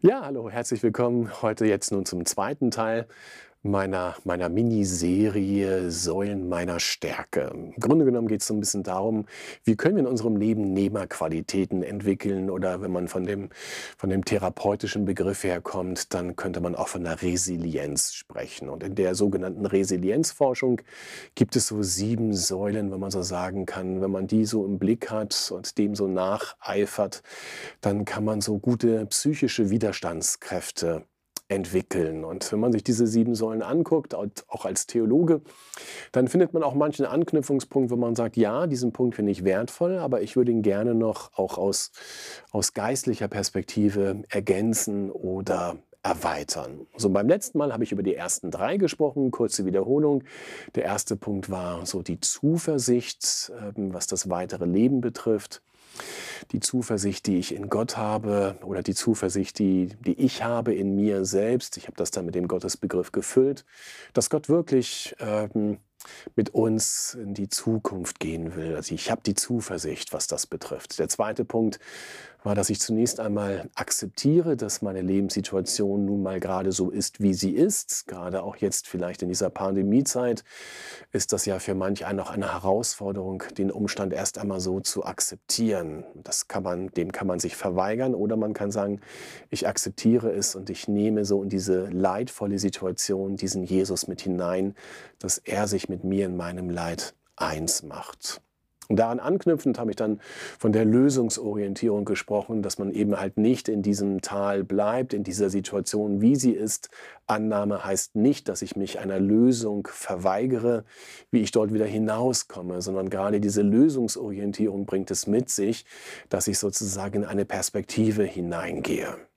Ja, hallo, herzlich willkommen. Heute jetzt nun zum zweiten Teil meiner, meiner Miniserie Säulen meiner Stärke. Im Grunde genommen geht es so ein bisschen darum, wie können wir in unserem Leben Nehmerqualitäten entwickeln oder wenn man von dem, von dem therapeutischen Begriff herkommt, dann könnte man auch von der Resilienz sprechen. Und in der sogenannten Resilienzforschung gibt es so sieben Säulen, wenn man so sagen kann. Wenn man die so im Blick hat und dem so nacheifert, dann kann man so gute psychische Widerstandskräfte entwickeln. Und wenn man sich diese sieben Säulen anguckt, auch als Theologe, dann findet man auch manchen Anknüpfungspunkt, wo man sagt, ja, diesen Punkt finde ich wertvoll, aber ich würde ihn gerne noch auch aus, aus geistlicher Perspektive ergänzen oder erweitern. So beim letzten Mal habe ich über die ersten drei gesprochen, kurze Wiederholung. Der erste Punkt war so die Zuversicht, ähm, was das weitere Leben betrifft die Zuversicht, die ich in Gott habe oder die Zuversicht, die, die ich habe in mir selbst. Ich habe das dann mit dem Gottesbegriff gefüllt, dass Gott wirklich ähm, mit uns in die Zukunft gehen will. Also ich habe die Zuversicht, was das betrifft. Der zweite Punkt war, dass ich zunächst einmal akzeptiere, dass meine Lebenssituation nun mal gerade so ist, wie sie ist. Gerade auch jetzt vielleicht in dieser Pandemiezeit ist das ja für manch einen auch eine Herausforderung, den Umstand erst einmal so zu akzeptieren. Das kann man, dem kann man sich verweigern oder man kann sagen, ich akzeptiere es und ich nehme so in diese leidvolle Situation diesen Jesus mit hinein, dass er sich mit mir in meinem Leid eins macht. Und daran anknüpfend habe ich dann von der Lösungsorientierung gesprochen, dass man eben halt nicht in diesem Tal bleibt, in dieser Situation, wie sie ist. Annahme heißt nicht, dass ich mich einer Lösung verweigere, wie ich dort wieder hinauskomme, sondern gerade diese Lösungsorientierung bringt es mit sich, dass ich sozusagen in eine Perspektive hineingehe.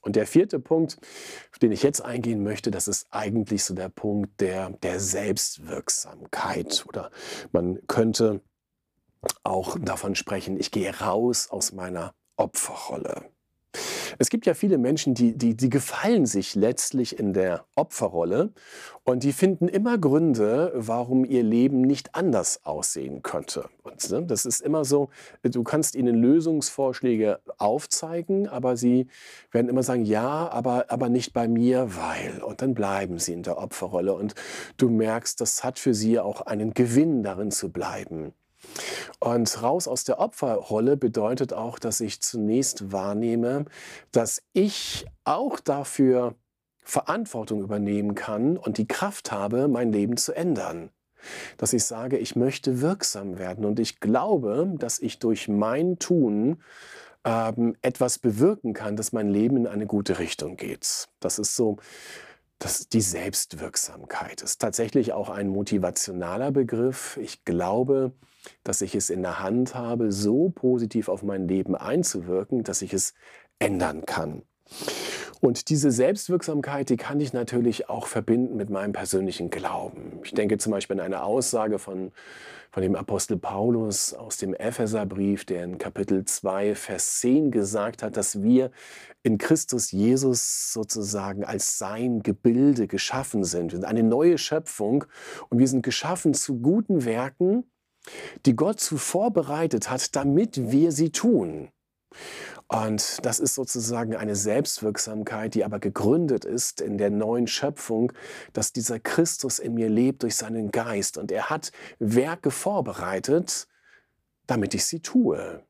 Und der vierte Punkt, auf den ich jetzt eingehen möchte, das ist eigentlich so der Punkt der, der Selbstwirksamkeit. Oder man könnte auch davon sprechen, ich gehe raus aus meiner Opferrolle. Es gibt ja viele Menschen, die, die, die gefallen sich letztlich in der Opferrolle und die finden immer Gründe, warum ihr Leben nicht anders aussehen könnte. Und ne, das ist immer so, du kannst ihnen Lösungsvorschläge aufzeigen, aber sie werden immer sagen, ja, aber, aber nicht bei mir, weil. Und dann bleiben sie in der Opferrolle und du merkst, das hat für sie auch einen Gewinn darin zu bleiben. Und raus aus der Opferrolle bedeutet auch, dass ich zunächst wahrnehme, dass ich auch dafür Verantwortung übernehmen kann und die Kraft habe, mein Leben zu ändern. Dass ich sage, ich möchte wirksam werden und ich glaube, dass ich durch mein Tun ähm, etwas bewirken kann, dass mein Leben in eine gute Richtung geht. Das ist so das die Selbstwirksamkeit ist tatsächlich auch ein motivationaler Begriff. Ich glaube, dass ich es in der Hand habe, so positiv auf mein Leben einzuwirken, dass ich es ändern kann. Und diese Selbstwirksamkeit, die kann ich natürlich auch verbinden mit meinem persönlichen Glauben. Ich denke zum Beispiel an eine Aussage von, von dem Apostel Paulus aus dem Epheserbrief, der in Kapitel 2, Vers 10 gesagt hat, dass wir in Christus Jesus sozusagen als sein Gebilde geschaffen sind. Wir sind eine neue Schöpfung und wir sind geschaffen zu guten Werken, die Gott zuvor bereitet hat, damit wir sie tun. Und das ist sozusagen eine Selbstwirksamkeit, die aber gegründet ist in der neuen Schöpfung, dass dieser Christus in mir lebt durch seinen Geist. Und er hat Werke vorbereitet, damit ich sie tue.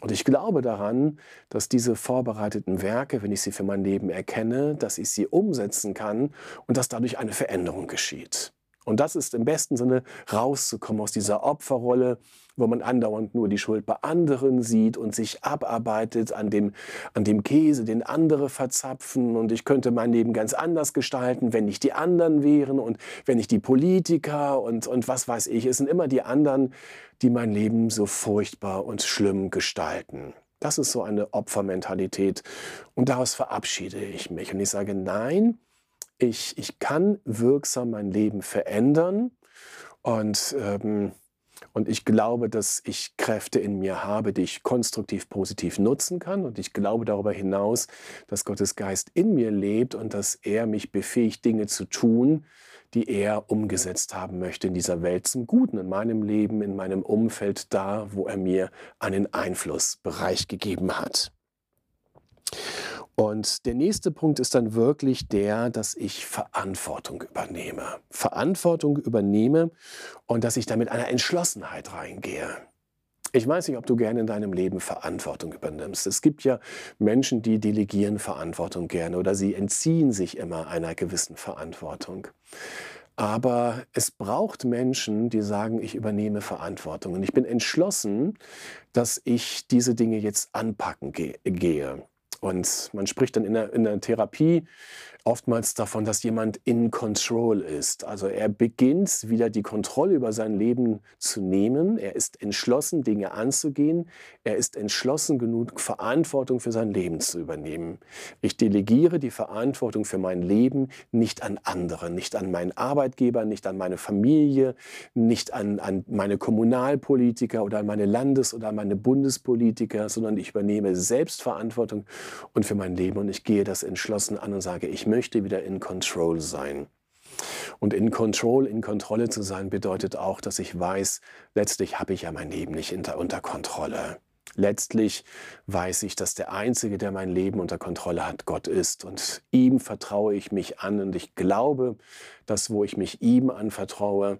Und ich glaube daran, dass diese vorbereiteten Werke, wenn ich sie für mein Leben erkenne, dass ich sie umsetzen kann und dass dadurch eine Veränderung geschieht. Und das ist im besten Sinne rauszukommen aus dieser Opferrolle, wo man andauernd nur die Schuld bei anderen sieht und sich abarbeitet an dem, an dem Käse, den andere verzapfen. Und ich könnte mein Leben ganz anders gestalten, wenn nicht die anderen wären und wenn nicht die Politiker und, und was weiß ich. Es sind immer die anderen, die mein Leben so furchtbar und schlimm gestalten. Das ist so eine Opfermentalität. Und daraus verabschiede ich mich. Und ich sage, nein, ich, ich kann wirksam mein Leben verändern und, ähm, und ich glaube, dass ich Kräfte in mir habe, die ich konstruktiv positiv nutzen kann. Und ich glaube darüber hinaus, dass Gottes Geist in mir lebt und dass er mich befähigt, Dinge zu tun, die er umgesetzt haben möchte in dieser Welt zum Guten, in meinem Leben, in meinem Umfeld, da, wo er mir einen Einflussbereich gegeben hat. Und der nächste Punkt ist dann wirklich der, dass ich Verantwortung übernehme. Verantwortung übernehme und dass ich da mit einer Entschlossenheit reingehe. Ich weiß nicht, ob du gerne in deinem Leben Verantwortung übernimmst. Es gibt ja Menschen, die delegieren Verantwortung gerne oder sie entziehen sich immer einer gewissen Verantwortung. Aber es braucht Menschen, die sagen, ich übernehme Verantwortung. Und ich bin entschlossen, dass ich diese Dinge jetzt anpacken gehe. Und man spricht dann in der, in der Therapie oftmals davon, dass jemand in Control ist. Also er beginnt wieder die Kontrolle über sein Leben zu nehmen. Er ist entschlossen, Dinge anzugehen. Er ist entschlossen genug, Verantwortung für sein Leben zu übernehmen. Ich delegiere die Verantwortung für mein Leben nicht an andere, nicht an meinen Arbeitgeber, nicht an meine Familie, nicht an, an meine Kommunalpolitiker oder an meine Landes- oder an meine Bundespolitiker, sondern ich übernehme Selbstverantwortung und für mein Leben und ich gehe das entschlossen an und sage, ich möchte wieder in Control sein. Und in Control, in Kontrolle zu sein, bedeutet auch, dass ich weiß, letztlich habe ich ja mein Leben nicht unter Kontrolle. Letztlich weiß ich, dass der Einzige, der mein Leben unter Kontrolle hat, Gott ist. Und ihm vertraue ich mich an. Und ich glaube, dass wo ich mich ihm anvertraue,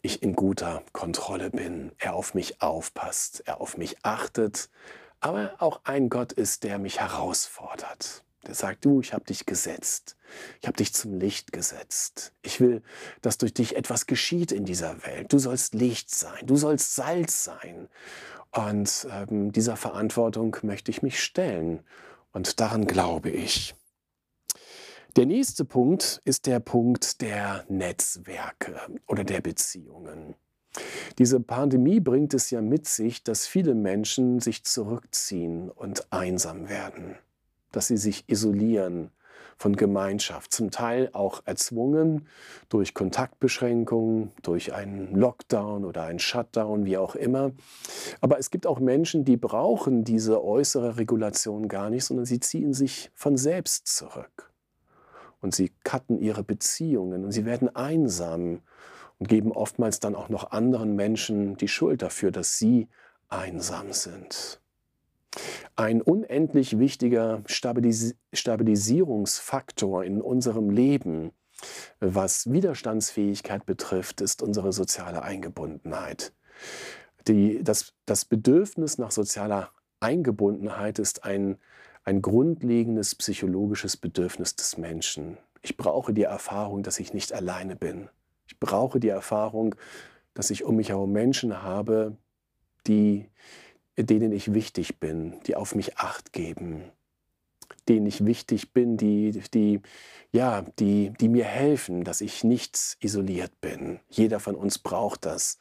ich in guter Kontrolle bin. Er auf mich aufpasst, er auf mich achtet, aber auch ein Gott ist, der mich herausfordert. Der sagt, du, ich habe dich gesetzt. Ich habe dich zum Licht gesetzt. Ich will, dass durch dich etwas geschieht in dieser Welt. Du sollst Licht sein. Du sollst Salz sein. Und ähm, dieser Verantwortung möchte ich mich stellen. Und daran glaube ich. Der nächste Punkt ist der Punkt der Netzwerke oder der Beziehungen. Diese Pandemie bringt es ja mit sich, dass viele Menschen sich zurückziehen und einsam werden dass sie sich isolieren von Gemeinschaft, zum Teil auch erzwungen durch Kontaktbeschränkungen, durch einen Lockdown oder einen Shutdown, wie auch immer. Aber es gibt auch Menschen, die brauchen diese äußere Regulation gar nicht, sondern sie ziehen sich von selbst zurück. Und sie cutten ihre Beziehungen und sie werden einsam und geben oftmals dann auch noch anderen Menschen die Schuld dafür, dass sie einsam sind. Ein unendlich wichtiger Stabilis Stabilisierungsfaktor in unserem Leben, was Widerstandsfähigkeit betrifft, ist unsere soziale Eingebundenheit. Die, das, das Bedürfnis nach sozialer Eingebundenheit ist ein, ein grundlegendes psychologisches Bedürfnis des Menschen. Ich brauche die Erfahrung, dass ich nicht alleine bin. Ich brauche die Erfahrung, dass ich um mich herum Menschen habe, die, denen ich wichtig bin, die auf mich acht geben, denen ich wichtig bin, die, die, ja, die, die mir helfen, dass ich nicht isoliert bin. Jeder von uns braucht das.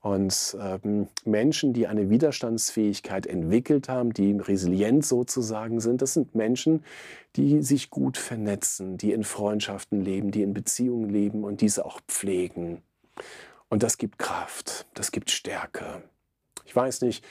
Und ähm, Menschen, die eine Widerstandsfähigkeit entwickelt haben, die resilient sozusagen sind, das sind Menschen, die sich gut vernetzen, die in Freundschaften leben, die in Beziehungen leben und diese auch pflegen. Und das gibt Kraft, das gibt Stärke. Ich weiß nicht,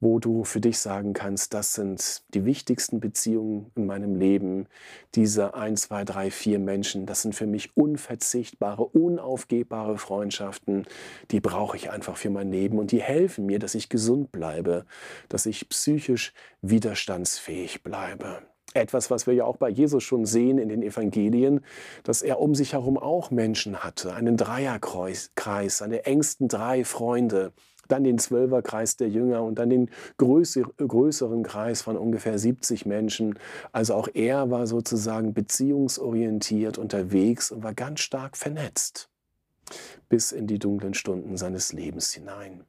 wo du für dich sagen kannst, das sind die wichtigsten Beziehungen in meinem Leben. Diese ein, zwei, drei, vier Menschen, das sind für mich unverzichtbare, unaufgebbare Freundschaften. Die brauche ich einfach für mein Leben und die helfen mir, dass ich gesund bleibe, dass ich psychisch widerstandsfähig bleibe. Etwas, was wir ja auch bei Jesus schon sehen in den Evangelien, dass er um sich herum auch Menschen hatte, einen Dreierkreis, seine engsten drei Freunde, dann den Zwölferkreis der Jünger und dann den größeren Kreis von ungefähr 70 Menschen. Also auch er war sozusagen beziehungsorientiert unterwegs und war ganz stark vernetzt bis in die dunklen Stunden seines Lebens hinein.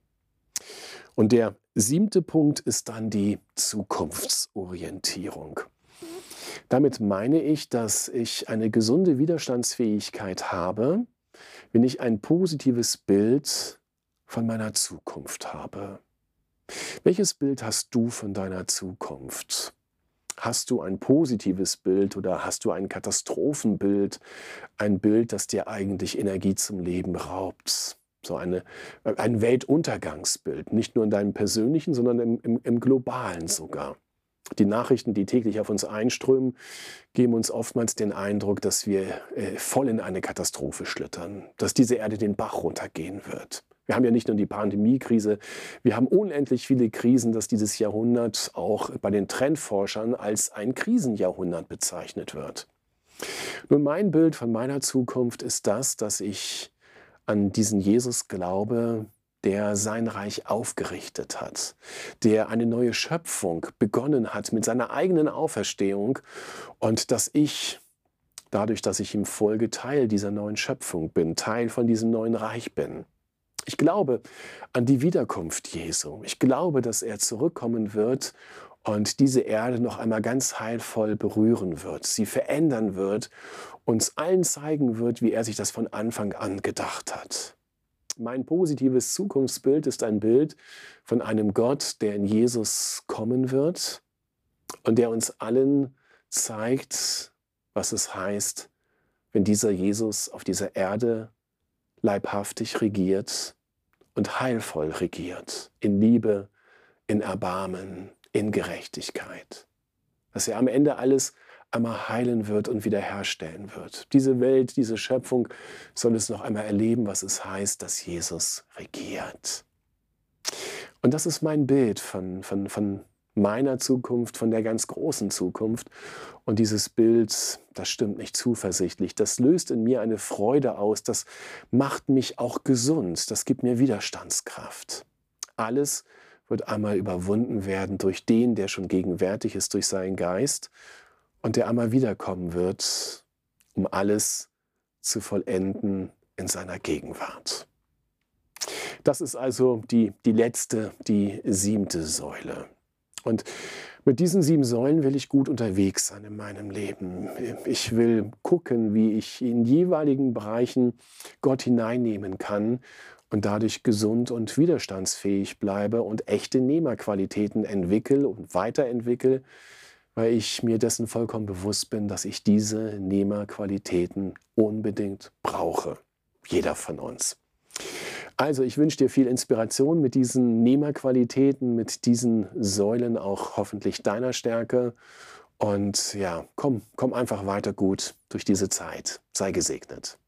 Und der siebte Punkt ist dann die Zukunftsorientierung. Damit meine ich, dass ich eine gesunde Widerstandsfähigkeit habe, wenn ich ein positives Bild von meiner Zukunft habe. Welches Bild hast du von deiner Zukunft? Hast du ein positives Bild oder hast du ein Katastrophenbild, ein Bild, das dir eigentlich Energie zum Leben raubt? So eine, ein Weltuntergangsbild, nicht nur in deinem persönlichen, sondern im, im, im globalen sogar. Die Nachrichten, die täglich auf uns einströmen, geben uns oftmals den Eindruck, dass wir äh, voll in eine Katastrophe schlittern, dass diese Erde den Bach runtergehen wird. Wir haben ja nicht nur die Pandemiekrise, wir haben unendlich viele Krisen, dass dieses Jahrhundert auch bei den Trendforschern als ein Krisenjahrhundert bezeichnet wird. Nun, mein Bild von meiner Zukunft ist das, dass ich an diesen Jesus glaube, der sein Reich aufgerichtet hat, der eine neue Schöpfung begonnen hat mit seiner eigenen Auferstehung und dass ich dadurch, dass ich ihm folge, Teil dieser neuen Schöpfung bin, Teil von diesem neuen Reich bin. Ich glaube an die Wiederkunft Jesu. Ich glaube, dass er zurückkommen wird und diese Erde noch einmal ganz heilvoll berühren wird, sie verändern wird, uns allen zeigen wird, wie er sich das von Anfang an gedacht hat. Mein positives Zukunftsbild ist ein Bild von einem Gott, der in Jesus kommen wird und der uns allen zeigt, was es heißt, wenn dieser Jesus auf dieser Erde leibhaftig regiert und heilvoll regiert, in Liebe, in Erbarmen, in Gerechtigkeit. Dass er am Ende alles einmal heilen wird und wiederherstellen wird. Diese Welt, diese Schöpfung soll es noch einmal erleben, was es heißt, dass Jesus regiert. Und das ist mein Bild von, von, von meiner Zukunft, von der ganz großen Zukunft. Und dieses Bild, das stimmt nicht zuversichtlich. Das löst in mir eine Freude aus. Das macht mich auch gesund. Das gibt mir Widerstandskraft. Alles wird einmal überwunden werden durch den, der schon gegenwärtig ist, durch seinen Geist und der einmal wiederkommen wird, um alles zu vollenden in seiner Gegenwart. Das ist also die, die letzte, die siebte Säule. Und mit diesen sieben Säulen will ich gut unterwegs sein in meinem Leben. Ich will gucken, wie ich in jeweiligen Bereichen Gott hineinnehmen kann und dadurch gesund und widerstandsfähig bleibe und echte Nehmerqualitäten entwickle und weiterentwickle, weil ich mir dessen vollkommen bewusst bin, dass ich diese Nehmerqualitäten unbedingt brauche. Jeder von uns. Also ich wünsche dir viel Inspiration mit diesen Nehmerqualitäten, mit diesen Säulen auch hoffentlich deiner Stärke. Und ja, komm, komm einfach weiter gut durch diese Zeit. Sei gesegnet.